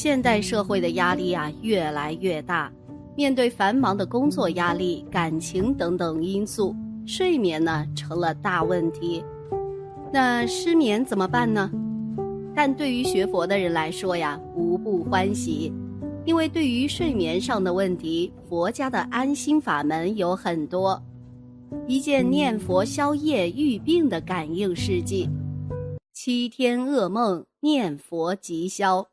现代社会的压力啊越来越大，面对繁忙的工作压力、感情等等因素，睡眠呢成了大问题。那失眠怎么办呢？但对于学佛的人来说呀，无不欢喜，因为对于睡眠上的问题，佛家的安心法门有很多。一件念佛消业愈病的感应事迹：七天噩梦念佛即消。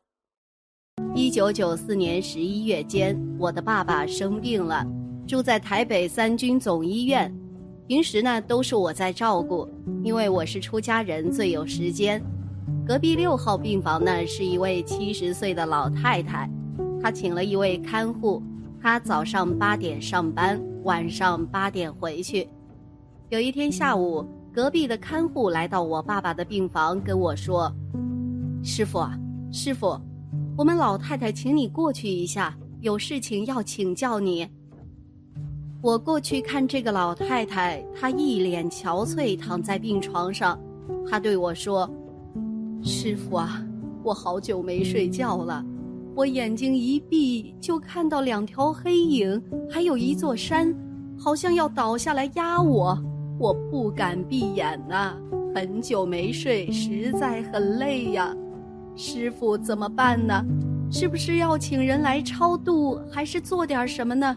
一九九四年十一月间，我的爸爸生病了，住在台北三军总医院。平时呢都是我在照顾，因为我是出家人，最有时间。隔壁六号病房呢是一位七十岁的老太太，她请了一位看护，她早上八点上班。晚上八点回去。有一天下午，隔壁的看护来到我爸爸的病房，跟我说：“师傅啊，师傅，我们老太太请你过去一下，有事情要请教你。”我过去看这个老太太，她一脸憔悴，躺在病床上。她对我说：“师傅啊，我好久没睡觉了。”我眼睛一闭，就看到两条黑影，还有一座山，好像要倒下来压我。我不敢闭眼呐，很久没睡，实在很累呀。师傅怎么办呢？是不是要请人来超度，还是做点什么呢？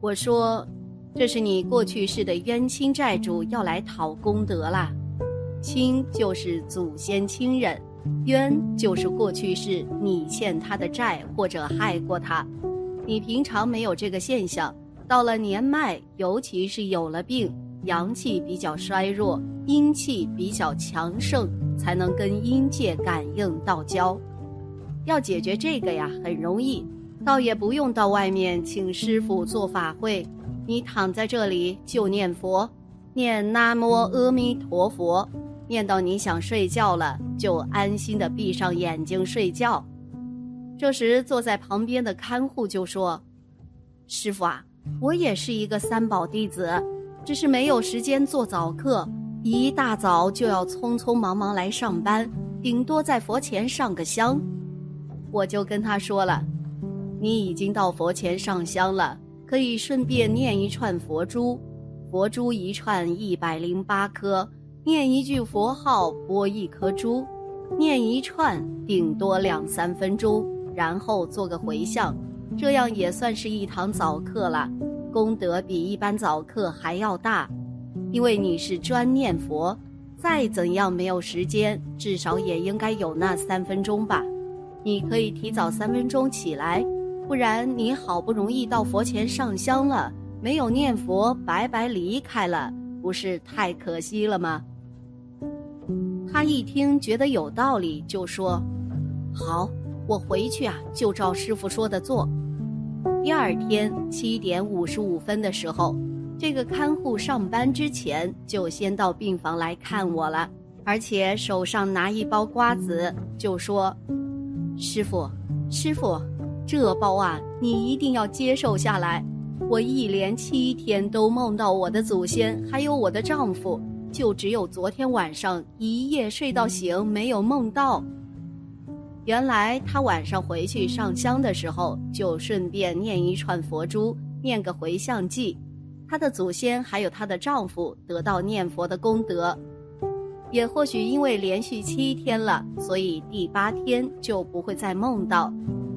我说，这是你过去世的冤亲债主要来讨功德啦。亲就是祖先亲人。冤就是过去是你欠他的债，或者害过他。你平常没有这个现象，到了年迈，尤其是有了病，阳气比较衰弱，阴气比较强盛，才能跟阴界感应道交。要解决这个呀，很容易，倒也不用到外面请师傅做法会，你躺在这里就念佛，念南无阿弥陀佛。念到你想睡觉了，就安心的闭上眼睛睡觉。这时，坐在旁边的看护就说：“师傅啊，我也是一个三宝弟子，只是没有时间做早课，一大早就要匆匆忙忙来上班，顶多在佛前上个香。”我就跟他说了：“你已经到佛前上香了，可以顺便念一串佛珠，佛珠一串一百零八颗。”念一句佛号，拨一颗珠，念一串，顶多两三分钟，然后做个回向，这样也算是一堂早课了，功德比一般早课还要大。因为你是专念佛，再怎样没有时间，至少也应该有那三分钟吧。你可以提早三分钟起来，不然你好不容易到佛前上香了，没有念佛，白白离开了，不是太可惜了吗？他一听觉得有道理，就说：“好，我回去啊，就照师傅说的做。”第二天七点五十五分的时候，这个看护上班之前就先到病房来看我了，而且手上拿一包瓜子，就说：“师傅，师傅，这包啊，你一定要接受下来。我一连七天都梦到我的祖先，还有我的丈夫。”就只有昨天晚上一夜睡到醒，没有梦到。原来他晚上回去上香的时候，就顺便念一串佛珠，念个回向偈。她的祖先还有她的丈夫得到念佛的功德。也或许因为连续七天了，所以第八天就不会再梦到。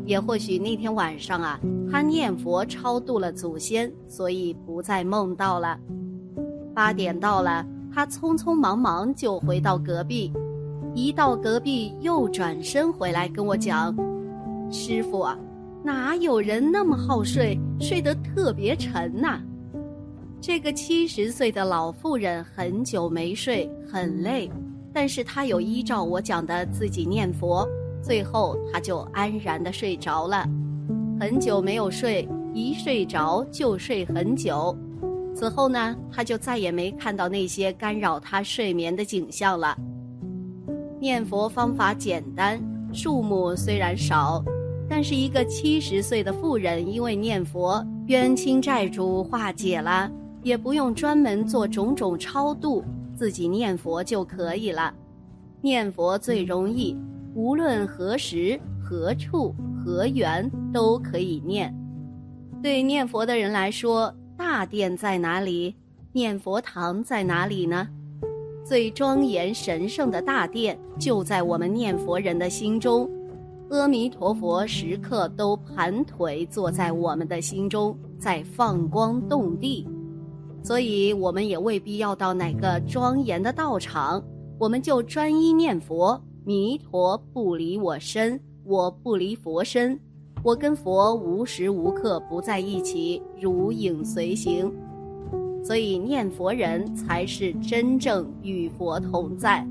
也或许那天晚上啊，他念佛超度了祖先，所以不再梦到了。八点到了。他匆匆忙忙就回到隔壁，一到隔壁又转身回来跟我讲：“师傅啊，哪有人那么好睡，睡得特别沉呐？”这个七十岁的老妇人很久没睡，很累，但是她有依照我讲的自己念佛，最后她就安然的睡着了。很久没有睡，一睡着就睡很久。此后呢，他就再也没看到那些干扰他睡眠的景象了。念佛方法简单，数目虽然少，但是一个七十岁的妇人因为念佛，冤亲债主化解了，也不用专门做种种超度，自己念佛就可以了。念佛最容易，无论何时何处、何缘都可以念。对念佛的人来说，大殿在哪里？念佛堂在哪里呢？最庄严神圣的大殿就在我们念佛人的心中。阿弥陀佛时刻都盘腿坐在我们的心中，在放光动地。所以，我们也未必要到哪个庄严的道场，我们就专一念佛。弥陀不离我身，我不离佛身，我跟佛无时无刻不在一起，如影随形。所以，念佛人才是真正与佛同在。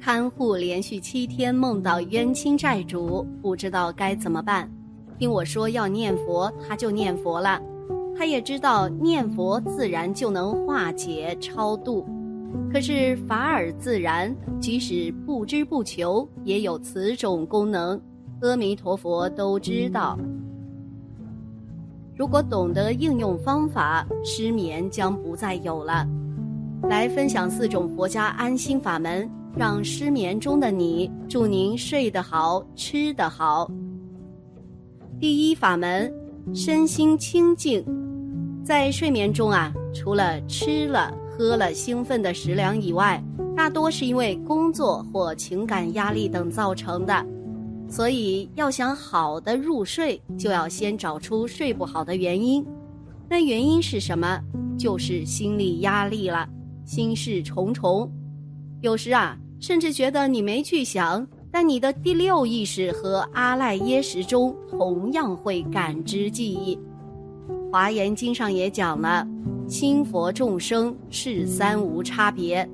看护连续七天梦到冤亲债主，不知道该怎么办。听我说要念佛，他就念佛了。他也知道念佛自然就能化解超度，可是法尔自然，即使不知不求，也有此种功能。阿弥陀佛都知道。如果懂得应用方法，失眠将不再有了。来分享四种佛家安心法门，让失眠中的你，祝您睡得好，吃得好。第一法门，身心清净。在睡眠中啊，除了吃了喝了兴奋的食粮以外，大多是因为工作或情感压力等造成的。所以要想好的入睡，就要先找出睡不好的原因。那原因是什么？就是心理压力了，心事重重。有时啊，甚至觉得你没去想，但你的第六意识和阿赖耶识中同样会感知记忆。华严经上也讲了，心佛众生是三无差别，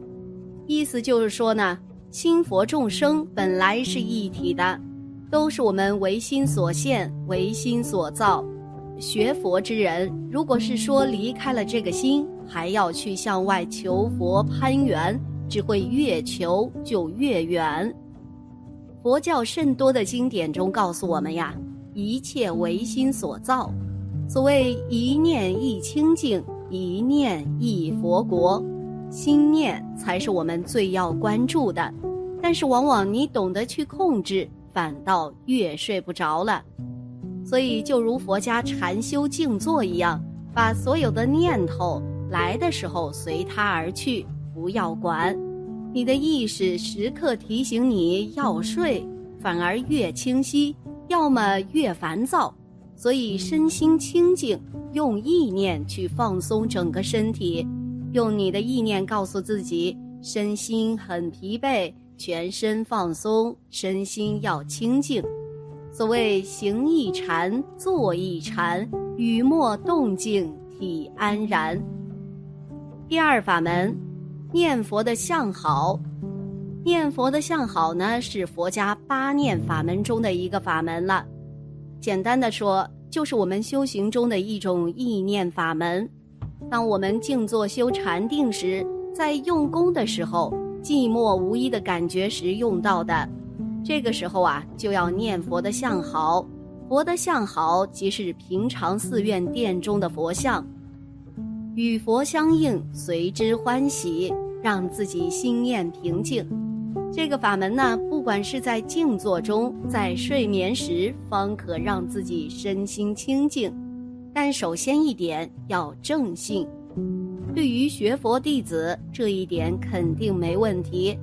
意思就是说呢，心佛众生本来是一体的，都是我们唯心所现、唯心所造。学佛之人，如果是说离开了这个心，还要去向外求佛攀缘，只会越求就越远。佛教甚多的经典中告诉我们呀，一切唯心所造。所谓一念一清净，一念一佛国，心念才是我们最要关注的。但是往往你懂得去控制，反倒越睡不着了。所以就如佛家禅修静坐一样，把所有的念头来的时候随它而去，不要管。你的意识时刻提醒你要睡，反而越清晰；要么越烦躁。所以身心清净，用意念去放松整个身体，用你的意念告诉自己，身心很疲惫，全身放松，身心要清净。所谓行一禅，坐一禅，语默动静体安然。第二法门，念佛的相好。念佛的相好呢，是佛家八念法门中的一个法门了。简单的说，就是我们修行中的一种意念法门。当我们静坐修禅定时，在用功的时候，寂寞无依的感觉时用到的。这个时候啊，就要念佛的相好。佛的相好，即是平常寺院殿中的佛像，与佛相应，随之欢喜，让自己心念平静。这个法门呢，不管是在静坐中，在睡眠时，方可让自己身心清净。但首先一点要正信。对于学佛弟子，这一点肯定没问题。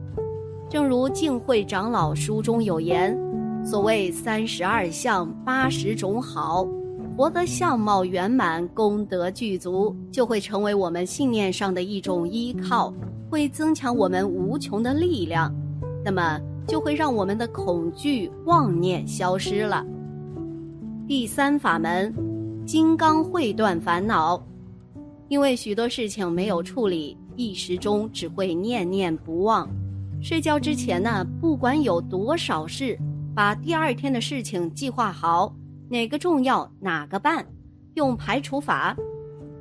正如净慧长老书中有言：“所谓三十二相，八十种好。佛的相貌圆满，功德具足，就会成为我们信念上的一种依靠，会增强我们无穷的力量。”那么就会让我们的恐惧妄念消失了。第三法门，金刚会断烦恼。因为许多事情没有处理，一时中只会念念不忘。睡觉之前呢，不管有多少事，把第二天的事情计划好，哪个重要哪个办，用排除法，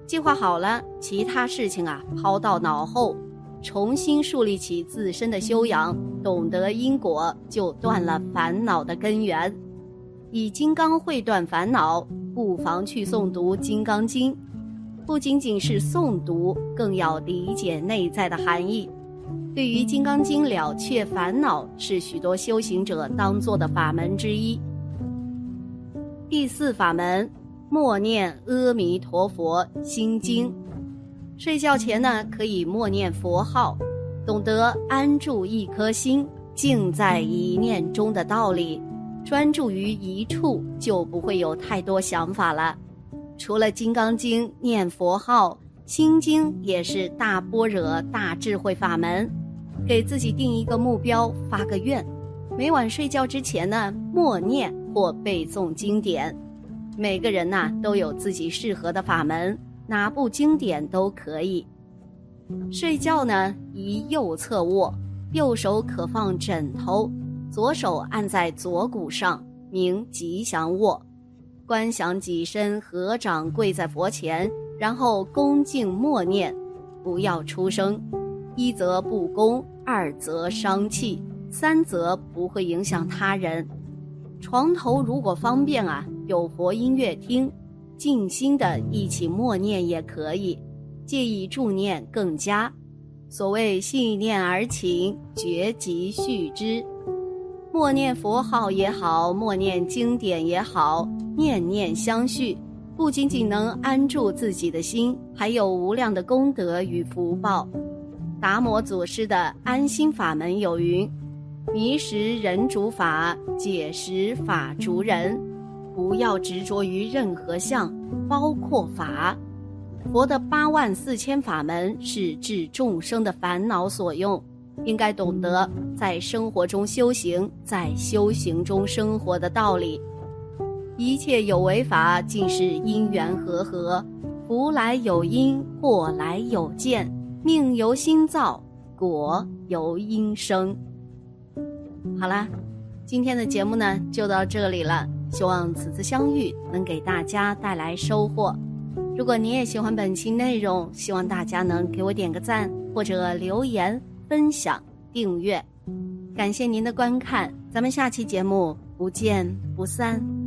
计划好了，其他事情啊抛到脑后。重新树立起自身的修养，懂得因果，就断了烦恼的根源。以金刚会断烦恼，不妨去诵读《金刚经》，不仅仅是诵读，更要理解内在的含义。对于《金刚经》了却烦恼，是许多修行者当做的法门之一。第四法门，默念阿弥陀佛心经。睡觉前呢，可以默念佛号，懂得安住一颗心，静在一念中的道理，专注于一处，就不会有太多想法了。除了《金刚经》，念佛号。心经也是大般若、大智慧法门，给自己定一个目标，发个愿，每晚睡觉之前呢，默念或背诵经典。每个人呐都有自己适合的法门，哪部经典都可以。睡觉呢，宜右侧卧，右手可放枕头，左手按在左骨上，名吉祥卧。观想己身合掌跪在佛前。然后恭敬默念，不要出声，一则不恭，二则伤气，三则不会影响他人。床头如果方便啊，有佛音乐听，静心的一起默念也可以，借以助念更佳。所谓信念而起，觉即续之。默念佛号也好，默念经典也好，念念相续。不仅仅能安住自己的心，还有无量的功德与福报。达摩祖师的安心法门有云：“迷时人主法，解时法逐人。”不要执着于任何相，包括法。佛的八万四千法门是治众生的烦恼所用，应该懂得在生活中修行，在修行中生活的道理。一切有为法，尽是因缘和合，福来有因，祸来有见，命由心造，果由因生。好啦，今天的节目呢就到这里了，希望此次相遇能给大家带来收获。如果你也喜欢本期内容，希望大家能给我点个赞，或者留言、分享、订阅。感谢您的观看，咱们下期节目不见不散。